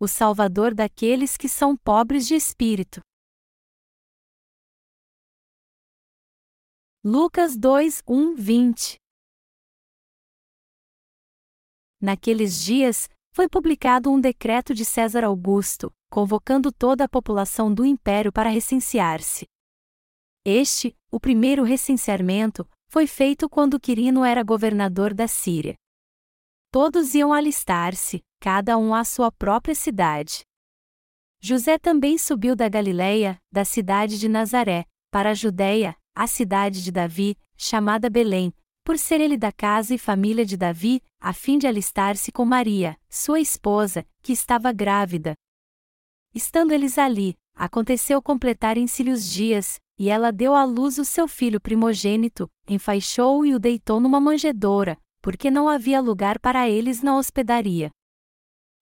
o Salvador daqueles que são pobres de espírito. Lucas 2, 1, 20 Naqueles dias, foi publicado um decreto de César Augusto, convocando toda a população do império para recensear-se. Este, o primeiro recenseamento, foi feito quando Quirino era governador da Síria. Todos iam alistar-se, cada um à sua própria cidade. José também subiu da Galiléia, da cidade de Nazaré, para a Judéia, a cidade de Davi, chamada Belém, por ser ele da casa e família de Davi, a fim de alistar-se com Maria, sua esposa, que estava grávida. Estando eles ali, aconteceu completarem-se-lhe os dias, e ela deu à luz o seu filho primogênito, enfaixou-o e o deitou numa manjedoura, porque não havia lugar para eles na hospedaria.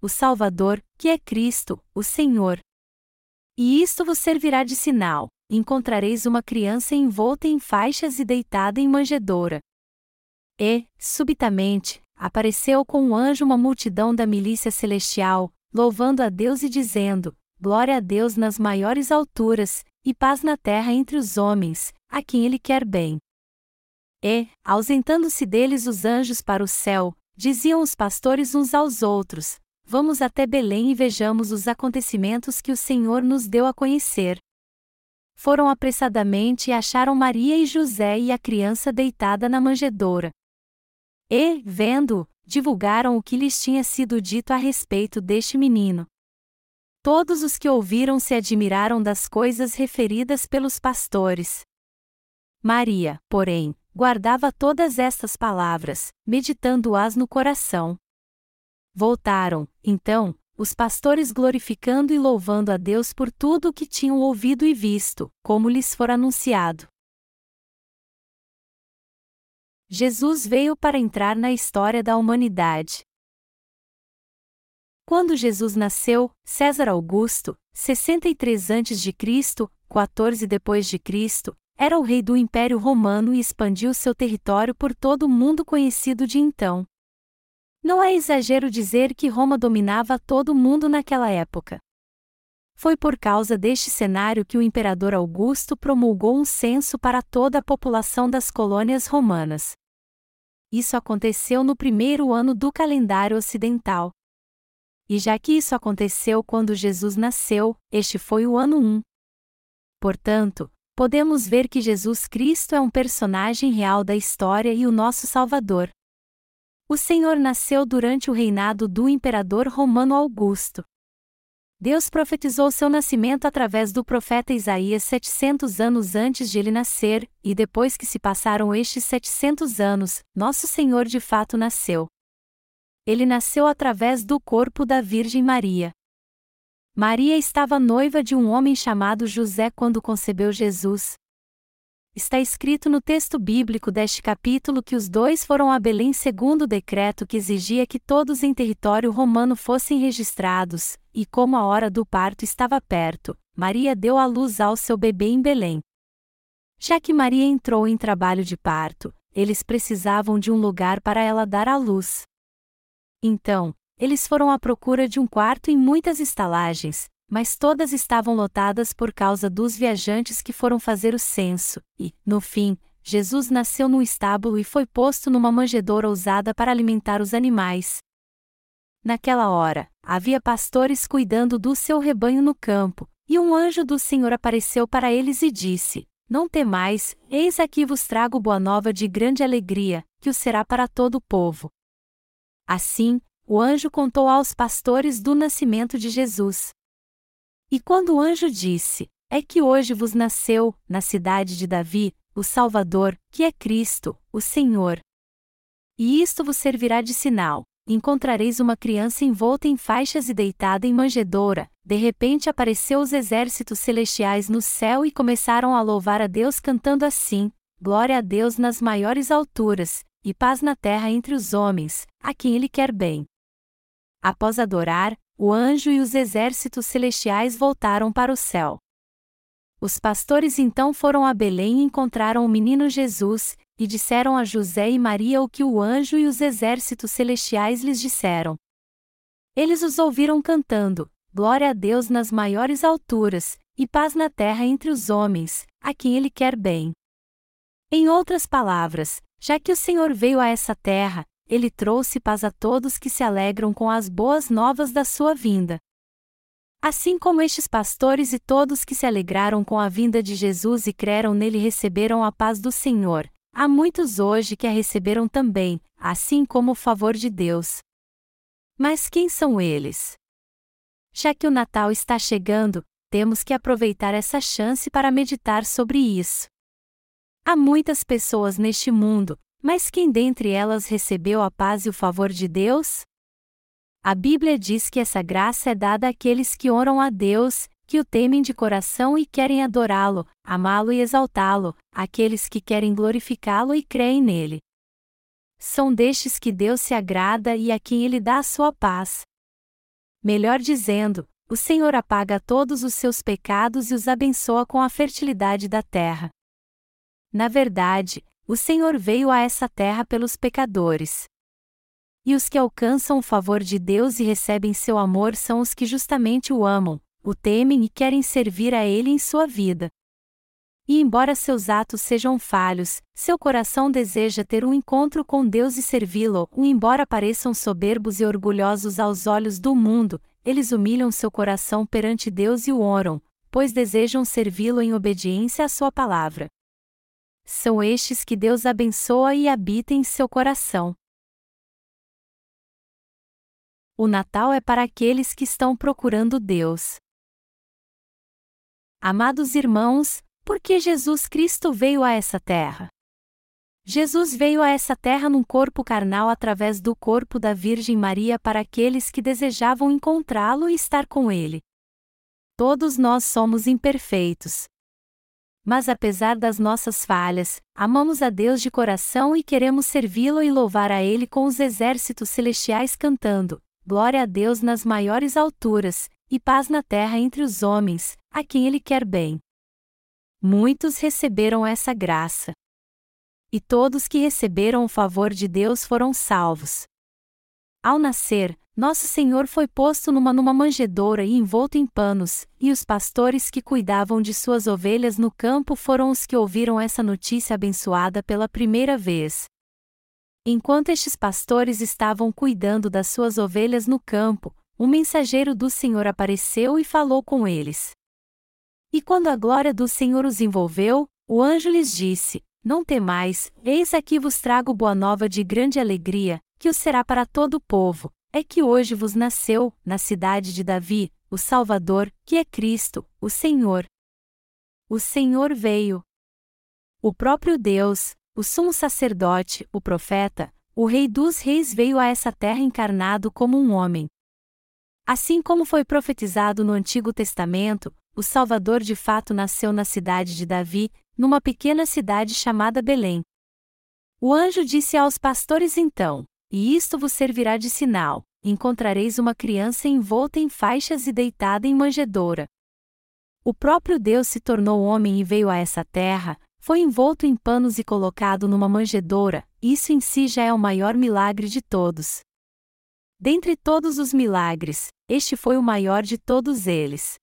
o Salvador, que é Cristo, o Senhor. E isto vos servirá de sinal: encontrareis uma criança envolta em faixas e deitada em manjedoura. E, subitamente, apareceu com um anjo uma multidão da milícia celestial, louvando a Deus e dizendo: Glória a Deus nas maiores alturas, e paz na terra entre os homens, a quem Ele quer bem. E, ausentando-se deles os anjos para o céu, diziam os pastores uns aos outros: Vamos até Belém e vejamos os acontecimentos que o Senhor nos deu a conhecer. Foram apressadamente e acharam Maria e José e a criança deitada na manjedoura. E, vendo, divulgaram o que lhes tinha sido dito a respeito deste menino. Todos os que ouviram se admiraram das coisas referidas pelos pastores. Maria, porém, guardava todas estas palavras, meditando-as no coração. Voltaram, então, os pastores glorificando e louvando a Deus por tudo o que tinham ouvido e visto, como lhes for anunciado. Jesus veio para entrar na história da humanidade. Quando Jesus nasceu, César Augusto, 63 a.C., 14 depois de Cristo, era o rei do Império Romano e expandiu seu território por todo o mundo conhecido de então. Não é exagero dizer que Roma dominava todo o mundo naquela época. Foi por causa deste cenário que o imperador Augusto promulgou um censo para toda a população das colônias romanas. Isso aconteceu no primeiro ano do calendário ocidental. E já que isso aconteceu quando Jesus nasceu, este foi o ano 1. Portanto, podemos ver que Jesus Cristo é um personagem real da história e o nosso Salvador. O Senhor nasceu durante o reinado do imperador romano Augusto. Deus profetizou seu nascimento através do profeta Isaías 700 anos antes de ele nascer, e depois que se passaram estes 700 anos, nosso Senhor de fato nasceu. Ele nasceu através do corpo da Virgem Maria. Maria estava noiva de um homem chamado José quando concebeu Jesus. Está escrito no texto bíblico deste capítulo que os dois foram a Belém segundo o decreto que exigia que todos em território romano fossem registrados, e como a hora do parto estava perto, Maria deu à luz ao seu bebê em Belém. Já que Maria entrou em trabalho de parto, eles precisavam de um lugar para ela dar à luz. Então, eles foram à procura de um quarto em muitas estalagens, mas todas estavam lotadas por causa dos viajantes que foram fazer o censo, e, no fim, Jesus nasceu num estábulo e foi posto numa manjedoura usada para alimentar os animais. Naquela hora, havia pastores cuidando do seu rebanho no campo, e um anjo do Senhor apareceu para eles e disse: Não temais, eis aqui vos trago boa nova de grande alegria, que o será para todo o povo. Assim, o anjo contou aos pastores do nascimento de Jesus. E quando o anjo disse: É que hoje vos nasceu, na cidade de Davi, o Salvador, que é Cristo, o Senhor. E isto vos servirá de sinal: encontrareis uma criança envolta em faixas e deitada em manjedoura. De repente apareceu os exércitos celestiais no céu e começaram a louvar a Deus cantando assim: Glória a Deus nas maiores alturas, e paz na terra entre os homens, a quem Ele quer bem. Após adorar, o anjo e os exércitos celestiais voltaram para o céu. Os pastores então foram a Belém e encontraram o menino Jesus, e disseram a José e Maria o que o anjo e os exércitos celestiais lhes disseram. Eles os ouviram cantando: Glória a Deus nas maiores alturas, e paz na terra entre os homens, a quem Ele quer bem. Em outras palavras, já que o Senhor veio a essa terra, Ele trouxe paz a todos que se alegram com as boas novas da sua vinda. Assim como estes pastores e todos que se alegraram com a vinda de Jesus e creram nele receberam a paz do Senhor, há muitos hoje que a receberam também, assim como o favor de Deus. Mas quem são eles? Já que o Natal está chegando, temos que aproveitar essa chance para meditar sobre isso. Há muitas pessoas neste mundo, mas quem dentre elas recebeu a paz e o favor de Deus? A Bíblia diz que essa graça é dada àqueles que oram a Deus, que o temem de coração e querem adorá-lo, amá-lo e exaltá-lo, aqueles que querem glorificá-lo e creem nele. São destes que Deus se agrada e a quem ele dá a sua paz. Melhor dizendo, o Senhor apaga todos os seus pecados e os abençoa com a fertilidade da terra. Na verdade, o Senhor veio a essa terra pelos pecadores. E os que alcançam o favor de Deus e recebem seu amor são os que justamente o amam, o temem e querem servir a Ele em sua vida. E embora seus atos sejam falhos, seu coração deseja ter um encontro com Deus e servi-lo, e embora pareçam soberbos e orgulhosos aos olhos do mundo, eles humilham seu coração perante Deus e o oram, pois desejam servi-lo em obediência à sua palavra. São estes que Deus abençoa e habita em seu coração. O Natal é para aqueles que estão procurando Deus. Amados irmãos, por que Jesus Cristo veio a essa terra? Jesus veio a essa terra num corpo carnal através do corpo da Virgem Maria para aqueles que desejavam encontrá-lo e estar com ele. Todos nós somos imperfeitos. Mas apesar das nossas falhas, amamos a Deus de coração e queremos servi-lo e louvar a Ele com os exércitos celestiais cantando: glória a Deus nas maiores alturas, e paz na terra entre os homens, a quem Ele quer bem. Muitos receberam essa graça. E todos que receberam o favor de Deus foram salvos. Ao nascer, nosso Senhor foi posto numa numa manjedoura e envolto em panos, e os pastores que cuidavam de suas ovelhas no campo foram os que ouviram essa notícia abençoada pela primeira vez. Enquanto estes pastores estavam cuidando das suas ovelhas no campo, um mensageiro do Senhor apareceu e falou com eles. E quando a glória do Senhor os envolveu, o anjo lhes disse: Não temais, eis aqui vos trago boa nova de grande alegria, que o será para todo o povo. É que hoje vos nasceu, na cidade de Davi, o Salvador, que é Cristo, o Senhor. O Senhor veio. O próprio Deus, o sumo sacerdote, o profeta, o Rei dos Reis veio a essa terra encarnado como um homem. Assim como foi profetizado no Antigo Testamento, o Salvador de fato nasceu na cidade de Davi, numa pequena cidade chamada Belém. O anjo disse aos pastores então: E isto vos servirá de sinal: encontrareis uma criança envolta em faixas e deitada em manjedoura. O próprio Deus se tornou homem e veio a essa terra, foi envolto em panos e colocado numa manjedoura, isso em si já é o maior milagre de todos. Dentre todos os milagres, este foi o maior de todos eles.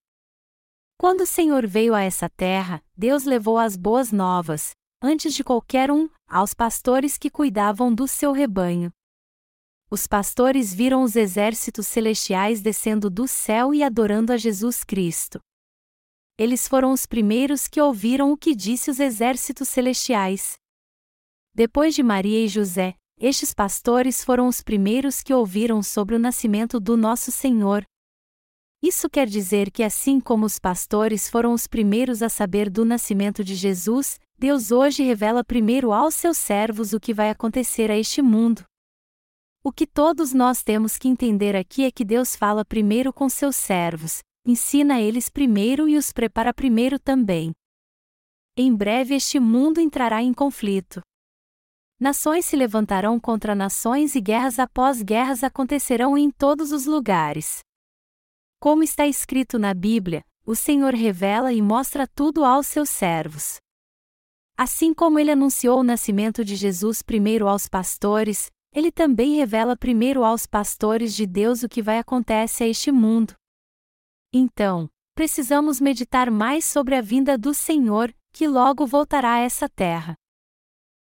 Quando o Senhor veio a essa terra, Deus levou as boas novas, antes de qualquer um, aos pastores que cuidavam do seu rebanho. Os pastores viram os exércitos celestiais descendo do céu e adorando a Jesus Cristo. Eles foram os primeiros que ouviram o que disse os exércitos celestiais. Depois de Maria e José, estes pastores foram os primeiros que ouviram sobre o nascimento do nosso Senhor. Isso quer dizer que, assim como os pastores foram os primeiros a saber do nascimento de Jesus, Deus hoje revela primeiro aos seus servos o que vai acontecer a este mundo. O que todos nós temos que entender aqui é que Deus fala primeiro com seus servos, ensina eles primeiro e os prepara primeiro também. Em breve este mundo entrará em conflito. Nações se levantarão contra nações e guerras após guerras acontecerão em todos os lugares. Como está escrito na Bíblia, o Senhor revela e mostra tudo aos seus servos. Assim como ele anunciou o nascimento de Jesus primeiro aos pastores, ele também revela primeiro aos pastores de Deus o que vai acontecer a este mundo. Então, precisamos meditar mais sobre a vinda do Senhor, que logo voltará a essa terra.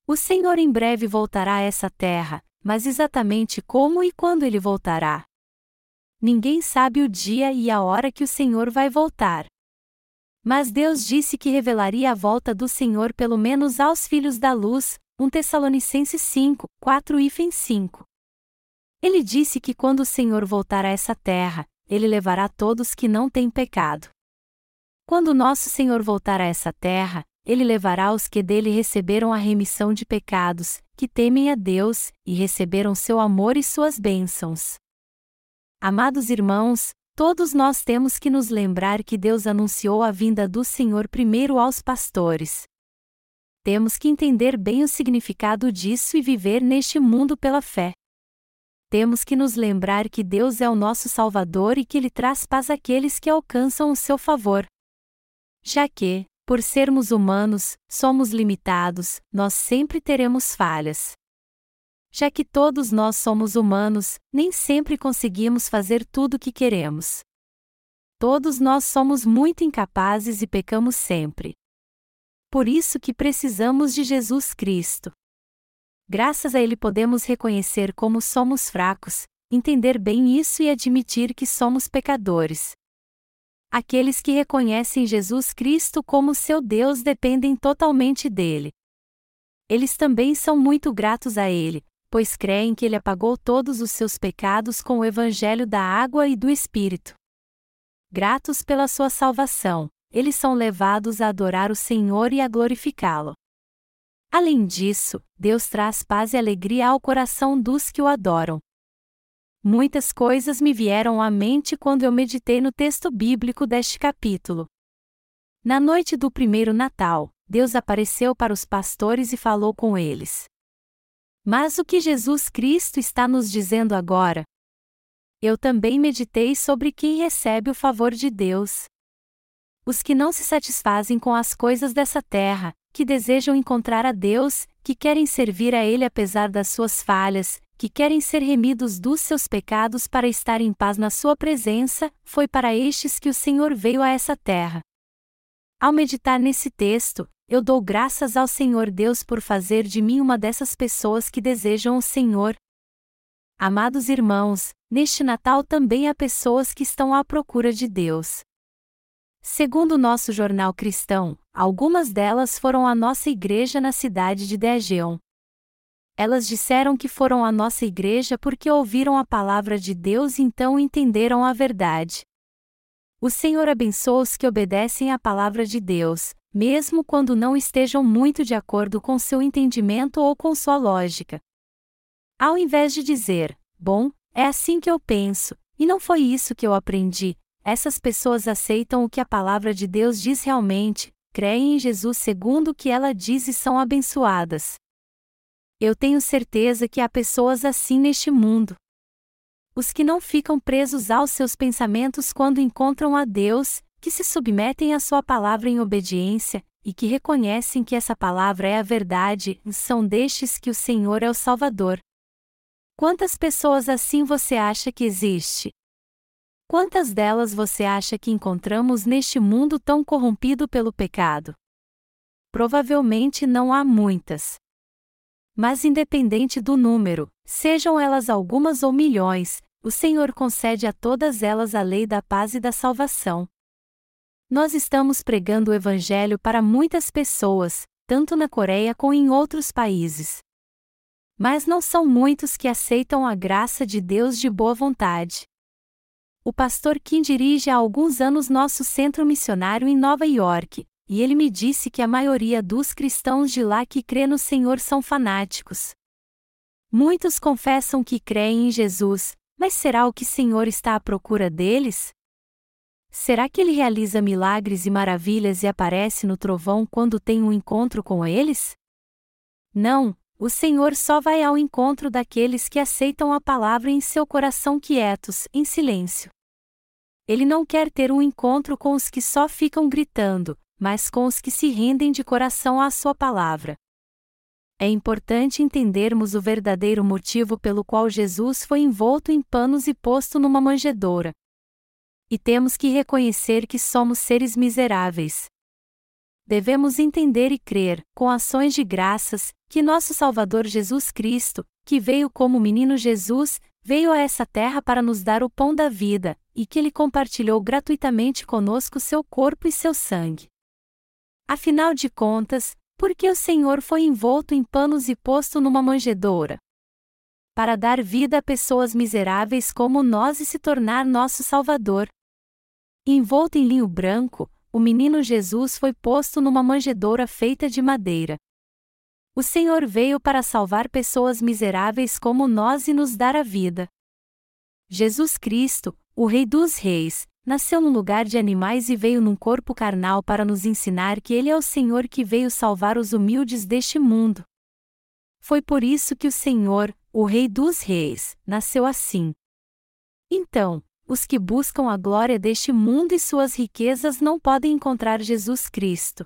O Senhor em breve voltará a essa terra, mas exatamente como e quando ele voltará? Ninguém sabe o dia e a hora que o Senhor vai voltar. Mas Deus disse que revelaria a volta do Senhor pelo menos aos filhos da luz, 1 Tessalonicenses 5, 4 e 5. Ele disse que quando o Senhor voltar a essa terra, ele levará todos que não têm pecado. Quando nosso Senhor voltar a essa terra, ele levará os que dele receberam a remissão de pecados, que temem a Deus, e receberam seu amor e suas bênçãos. Amados irmãos, todos nós temos que nos lembrar que Deus anunciou a vinda do Senhor primeiro aos pastores, temos que entender bem o significado disso e viver neste mundo pela fé. Temos que nos lembrar que Deus é o nosso Salvador e que Ele traz paz àqueles que alcançam o seu favor. Já que, por sermos humanos, somos limitados, nós sempre teremos falhas. Já que todos nós somos humanos, nem sempre conseguimos fazer tudo o que queremos. Todos nós somos muito incapazes e pecamos sempre. Por isso que precisamos de Jesus Cristo. Graças a Ele podemos reconhecer como somos fracos, entender bem isso e admitir que somos pecadores. Aqueles que reconhecem Jesus Cristo como seu Deus dependem totalmente dele. Eles também são muito gratos a Ele, pois creem que Ele apagou todos os seus pecados com o Evangelho da água e do Espírito. Gratos pela sua salvação, eles são levados a adorar o Senhor e a glorificá-lo. Além disso, Deus traz paz e alegria ao coração dos que o adoram. Muitas coisas me vieram à mente quando eu meditei no texto bíblico deste capítulo. Na noite do primeiro Natal, Deus apareceu para os pastores e falou com eles. Mas o que Jesus Cristo está nos dizendo agora? Eu também meditei sobre quem recebe o favor de Deus os que não se satisfazem com as coisas dessa terra, que desejam encontrar a Deus, que querem servir a Ele apesar das suas falhas, que querem ser remidos dos seus pecados para estar em paz na Sua presença, foi para estes que o Senhor veio a essa terra. Ao meditar nesse texto, eu dou graças ao Senhor Deus por fazer de mim uma dessas pessoas que desejam o Senhor. Amados irmãos, neste Natal também há pessoas que estão à procura de Deus. Segundo nosso jornal cristão, algumas delas foram à nossa igreja na cidade de Dejeon. Elas disseram que foram à nossa igreja porque ouviram a palavra de Deus e então entenderam a verdade. O Senhor abençoa os que obedecem à palavra de Deus, mesmo quando não estejam muito de acordo com seu entendimento ou com sua lógica. Ao invés de dizer, bom, é assim que eu penso, e não foi isso que eu aprendi, essas pessoas aceitam o que a palavra de Deus diz realmente, creem em Jesus segundo o que ela diz e são abençoadas. Eu tenho certeza que há pessoas assim neste mundo. Os que não ficam presos aos seus pensamentos quando encontram a Deus, que se submetem à Sua palavra em obediência, e que reconhecem que essa palavra é a verdade, são destes que o Senhor é o Salvador. Quantas pessoas assim você acha que existe? Quantas delas você acha que encontramos neste mundo tão corrompido pelo pecado? Provavelmente não há muitas. Mas, independente do número, sejam elas algumas ou milhões, o Senhor concede a todas elas a lei da paz e da salvação. Nós estamos pregando o Evangelho para muitas pessoas, tanto na Coreia como em outros países. Mas não são muitos que aceitam a graça de Deus de boa vontade. O pastor Kim dirige há alguns anos nosso centro missionário em Nova York, e ele me disse que a maioria dos cristãos de lá que crê no Senhor são fanáticos. Muitos confessam que creem em Jesus, mas será o que o Senhor está à procura deles? Será que ele realiza milagres e maravilhas e aparece no trovão quando tem um encontro com eles? Não, o Senhor só vai ao encontro daqueles que aceitam a palavra em seu coração quietos, em silêncio. Ele não quer ter um encontro com os que só ficam gritando, mas com os que se rendem de coração à sua palavra. É importante entendermos o verdadeiro motivo pelo qual Jesus foi envolto em panos e posto numa manjedoura. E temos que reconhecer que somos seres miseráveis. Devemos entender e crer, com ações de graças, que nosso Salvador Jesus Cristo, que veio como menino Jesus, veio a essa terra para nos dar o pão da vida, e que ele compartilhou gratuitamente conosco seu corpo e seu sangue. Afinal de contas, por que o Senhor foi envolto em panos e posto numa manjedoura? Para dar vida a pessoas miseráveis como nós e se tornar nosso Salvador. Envolto em linho branco, o menino Jesus foi posto numa manjedoura feita de madeira. O Senhor veio para salvar pessoas miseráveis como nós e nos dar a vida. Jesus Cristo, o Rei dos Reis, nasceu no lugar de animais e veio num corpo carnal para nos ensinar que Ele é o Senhor que veio salvar os humildes deste mundo. Foi por isso que o Senhor, o Rei dos Reis, nasceu assim. Então, os que buscam a glória deste mundo e suas riquezas não podem encontrar Jesus Cristo.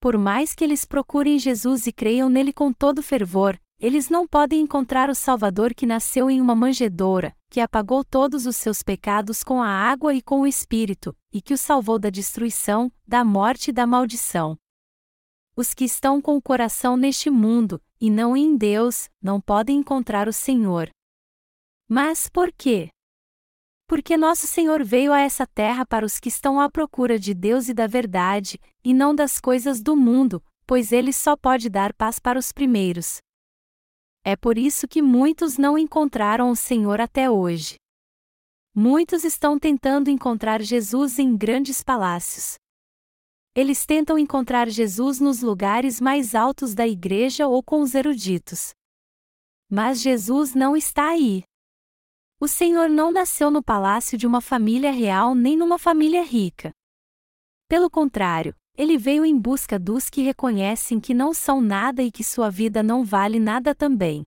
Por mais que eles procurem Jesus e creiam nele com todo fervor, eles não podem encontrar o Salvador que nasceu em uma manjedoura, que apagou todos os seus pecados com a água e com o Espírito, e que o salvou da destruição, da morte e da maldição. Os que estão com o coração neste mundo, e não em Deus, não podem encontrar o Senhor. Mas por quê? Porque nosso Senhor veio a essa terra para os que estão à procura de Deus e da verdade, e não das coisas do mundo, pois ele só pode dar paz para os primeiros. É por isso que muitos não encontraram o Senhor até hoje. Muitos estão tentando encontrar Jesus em grandes palácios. Eles tentam encontrar Jesus nos lugares mais altos da igreja ou com os eruditos. Mas Jesus não está aí. O Senhor não nasceu no palácio de uma família real nem numa família rica. Pelo contrário, ele veio em busca dos que reconhecem que não são nada e que sua vida não vale nada também.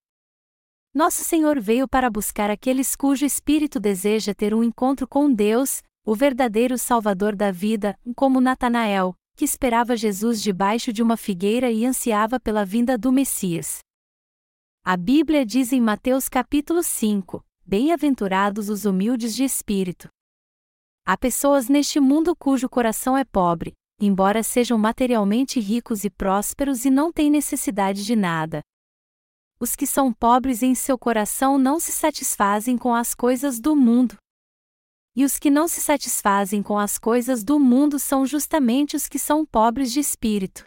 Nosso Senhor veio para buscar aqueles cujo espírito deseja ter um encontro com Deus, o verdadeiro Salvador da vida, como Natanael, que esperava Jesus debaixo de uma figueira e ansiava pela vinda do Messias. A Bíblia diz em Mateus capítulo 5: Bem-aventurados os humildes de espírito. Há pessoas neste mundo cujo coração é pobre, embora sejam materialmente ricos e prósperos e não têm necessidade de nada. Os que são pobres em seu coração não se satisfazem com as coisas do mundo. E os que não se satisfazem com as coisas do mundo são justamente os que são pobres de espírito.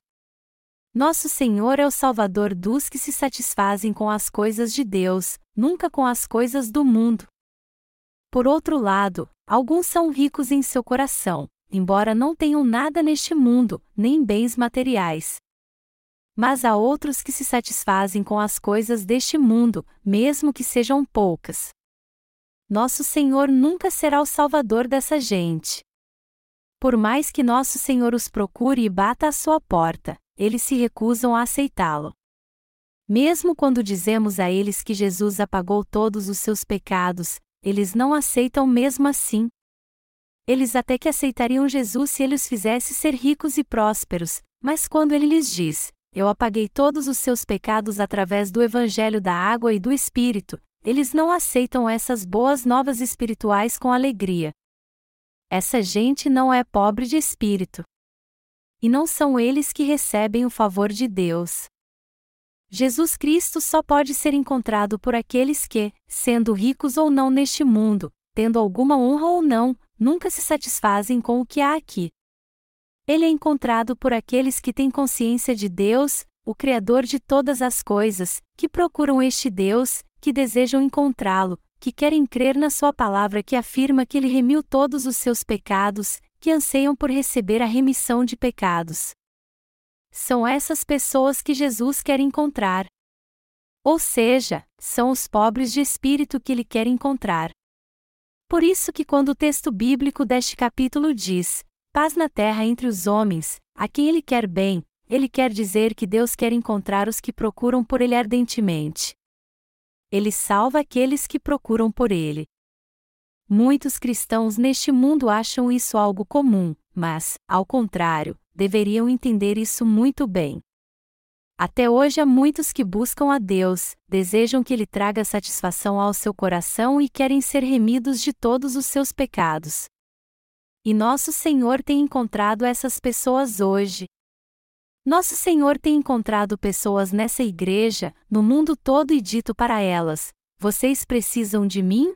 Nosso Senhor é o Salvador dos que se satisfazem com as coisas de Deus, nunca com as coisas do mundo. Por outro lado, alguns são ricos em seu coração, embora não tenham nada neste mundo, nem bens materiais. Mas há outros que se satisfazem com as coisas deste mundo, mesmo que sejam poucas. Nosso Senhor nunca será o salvador dessa gente. Por mais que nosso Senhor os procure e bata à sua porta, eles se recusam a aceitá-lo. Mesmo quando dizemos a eles que Jesus apagou todos os seus pecados, eles não aceitam mesmo assim, eles até que aceitariam Jesus se ele os fizesse ser ricos e prósperos, mas quando ele lhes diz: Eu apaguei todos os seus pecados através do Evangelho da água e do Espírito, eles não aceitam essas boas novas espirituais com alegria. Essa gente não é pobre de espírito. E não são eles que recebem o favor de Deus. Jesus Cristo só pode ser encontrado por aqueles que, sendo ricos ou não neste mundo, tendo alguma honra ou não, nunca se satisfazem com o que há aqui. Ele é encontrado por aqueles que têm consciência de Deus, o Criador de todas as coisas, que procuram este Deus, que desejam encontrá-lo, que querem crer na Sua palavra que afirma que Ele remiu todos os seus pecados, que anseiam por receber a remissão de pecados. São essas pessoas que Jesus quer encontrar. Ou seja, são os pobres de espírito que ele quer encontrar. Por isso que quando o texto bíblico deste capítulo diz: paz na terra entre os homens, a quem ele quer bem, ele quer dizer que Deus quer encontrar os que procuram por ele ardentemente. Ele salva aqueles que procuram por ele. Muitos cristãos neste mundo acham isso algo comum, mas, ao contrário, deveriam entender isso muito bem. Até hoje há muitos que buscam a Deus, desejam que Ele traga satisfação ao seu coração e querem ser remidos de todos os seus pecados. E nosso Senhor tem encontrado essas pessoas hoje. Nosso Senhor tem encontrado pessoas nessa igreja, no mundo todo e dito para elas: Vocês precisam de mim?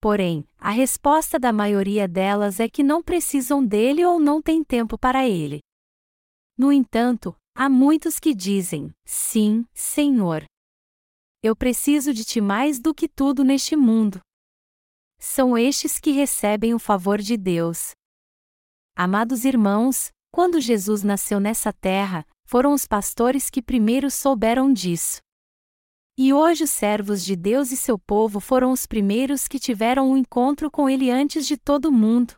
Porém, a resposta da maioria delas é que não precisam dele ou não têm tempo para ele. No entanto, há muitos que dizem: Sim, Senhor. Eu preciso de ti mais do que tudo neste mundo. São estes que recebem o favor de Deus. Amados irmãos, quando Jesus nasceu nessa terra, foram os pastores que primeiro souberam disso. E hoje os servos de Deus e seu povo foram os primeiros que tiveram um encontro com ele antes de todo mundo.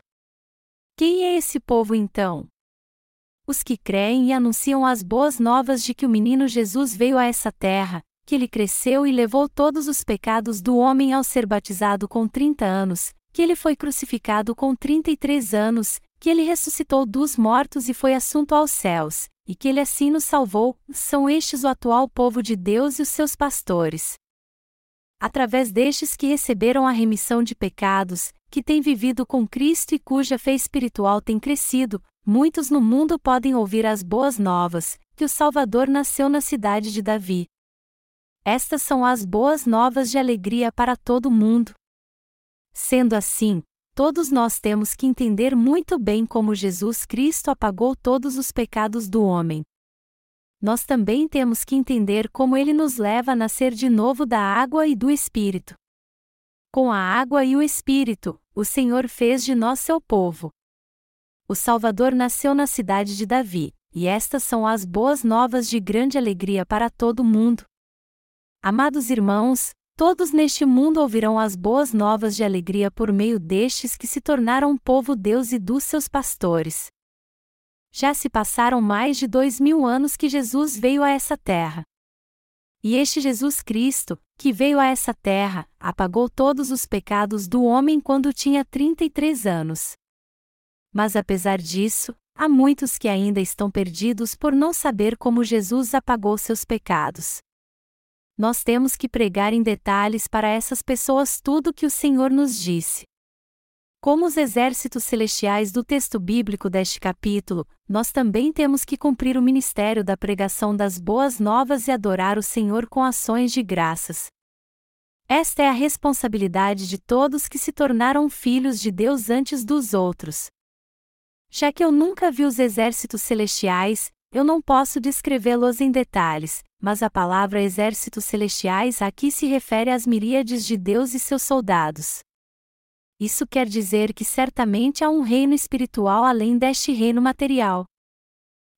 Quem é esse povo então? Os que creem e anunciam as boas novas de que o menino Jesus veio a essa terra, que ele cresceu e levou todos os pecados do homem ao ser batizado com 30 anos, que ele foi crucificado com 33 anos, que ele ressuscitou dos mortos e foi assunto aos céus, e que ele assim nos salvou, são estes o atual povo de Deus e os seus pastores. Através destes que receberam a remissão de pecados, que têm vivido com Cristo e cuja fé espiritual tem crescido, muitos no mundo podem ouvir as boas novas, que o Salvador nasceu na cidade de Davi. Estas são as boas novas de alegria para todo mundo. Sendo assim, Todos nós temos que entender muito bem como Jesus Cristo apagou todos os pecados do homem. Nós também temos que entender como ele nos leva a nascer de novo da água e do Espírito. Com a água e o Espírito, o Senhor fez de nós seu povo. O Salvador nasceu na cidade de Davi, e estas são as boas novas de grande alegria para todo mundo. Amados irmãos, Todos neste mundo ouvirão as boas novas de alegria por meio destes que se tornaram povo Deus e dos seus pastores. Já se passaram mais de dois mil anos que Jesus veio a essa terra. E este Jesus Cristo, que veio a essa terra, apagou todos os pecados do homem quando tinha 33 anos. Mas apesar disso, há muitos que ainda estão perdidos por não saber como Jesus apagou seus pecados nós temos que pregar em detalhes para essas pessoas tudo o que o Senhor nos disse. Como os exércitos celestiais do texto bíblico deste capítulo, nós também temos que cumprir o ministério da pregação das boas novas e adorar o Senhor com ações de graças. Esta é a responsabilidade de todos que se tornaram filhos de Deus antes dos outros. Já que eu nunca vi os exércitos celestiais, eu não posso descrevê-los em detalhes, mas a palavra exércitos celestiais aqui se refere às miríades de Deus e seus soldados. Isso quer dizer que certamente há um reino espiritual além deste reino material.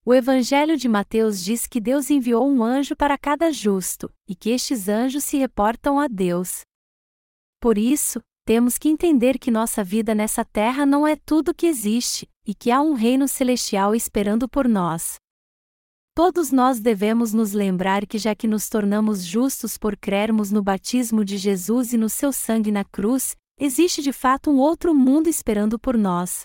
O Evangelho de Mateus diz que Deus enviou um anjo para cada justo, e que estes anjos se reportam a Deus. Por isso, temos que entender que nossa vida nessa terra não é tudo que existe, e que há um reino celestial esperando por nós. Todos nós devemos nos lembrar que, já que nos tornamos justos por crermos no batismo de Jesus e no seu sangue na cruz, existe de fato um outro mundo esperando por nós.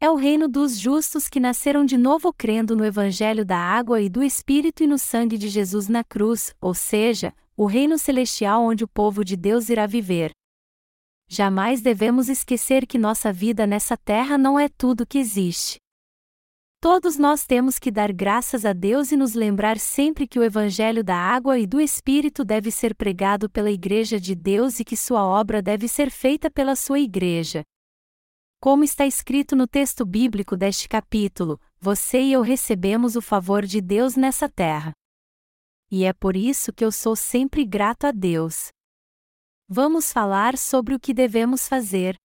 É o reino dos justos que nasceram de novo crendo no Evangelho da água e do Espírito e no sangue de Jesus na cruz, ou seja, o reino celestial onde o povo de Deus irá viver. Jamais devemos esquecer que nossa vida nessa terra não é tudo que existe. Todos nós temos que dar graças a Deus e nos lembrar sempre que o Evangelho da água e do Espírito deve ser pregado pela Igreja de Deus e que sua obra deve ser feita pela sua Igreja. Como está escrito no texto bíblico deste capítulo, você e eu recebemos o favor de Deus nessa terra. E é por isso que eu sou sempre grato a Deus. Vamos falar sobre o que devemos fazer.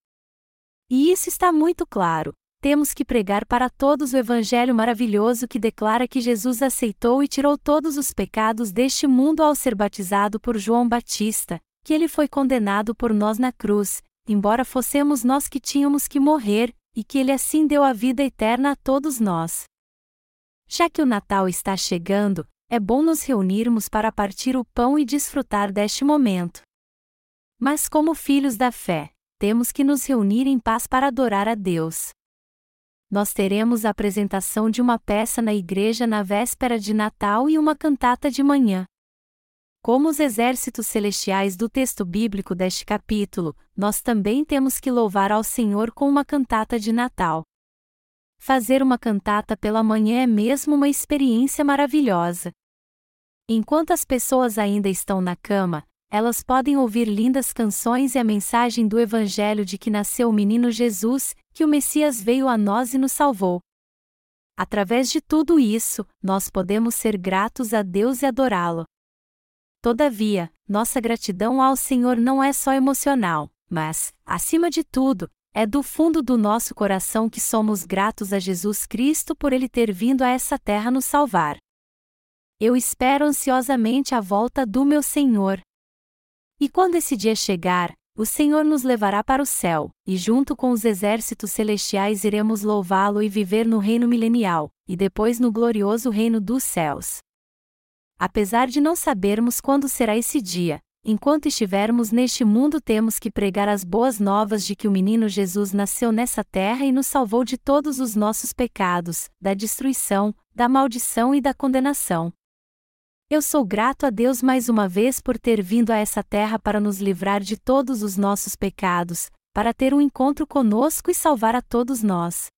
E isso está muito claro temos que pregar para todos o Evangelho maravilhoso que declara que Jesus aceitou e tirou todos os pecados deste mundo ao ser batizado por João Batista, que ele foi condenado por nós na cruz, embora fossemos nós que tínhamos que morrer, e que ele assim deu a vida eterna a todos nós. Já que o Natal está chegando, é bom nos reunirmos para partir o pão e desfrutar deste momento. Mas, como filhos da fé, temos que nos reunir em paz para adorar a Deus nós teremos a apresentação de uma peça na igreja na véspera de Natal e uma cantata de manhã. Como os exércitos celestiais do texto bíblico deste capítulo, nós também temos que louvar ao Senhor com uma cantata de Natal. Fazer uma cantata pela manhã é mesmo uma experiência maravilhosa. Enquanto as pessoas ainda estão na cama, elas podem ouvir lindas canções e a mensagem do Evangelho de que nasceu o menino Jesus, que o Messias veio a nós e nos salvou. Através de tudo isso, nós podemos ser gratos a Deus e adorá-lo. Todavia, nossa gratidão ao Senhor não é só emocional, mas, acima de tudo, é do fundo do nosso coração que somos gratos a Jesus Cristo por ele ter vindo a essa terra nos salvar. Eu espero ansiosamente a volta do meu Senhor. E quando esse dia chegar, o Senhor nos levará para o céu, e junto com os exércitos celestiais iremos louvá-lo e viver no reino milenial, e depois no glorioso reino dos céus. Apesar de não sabermos quando será esse dia, enquanto estivermos neste mundo temos que pregar as boas novas de que o menino Jesus nasceu nessa terra e nos salvou de todos os nossos pecados, da destruição, da maldição e da condenação. Eu sou grato a Deus mais uma vez por ter vindo a essa terra para nos livrar de todos os nossos pecados, para ter um encontro conosco e salvar a todos nós.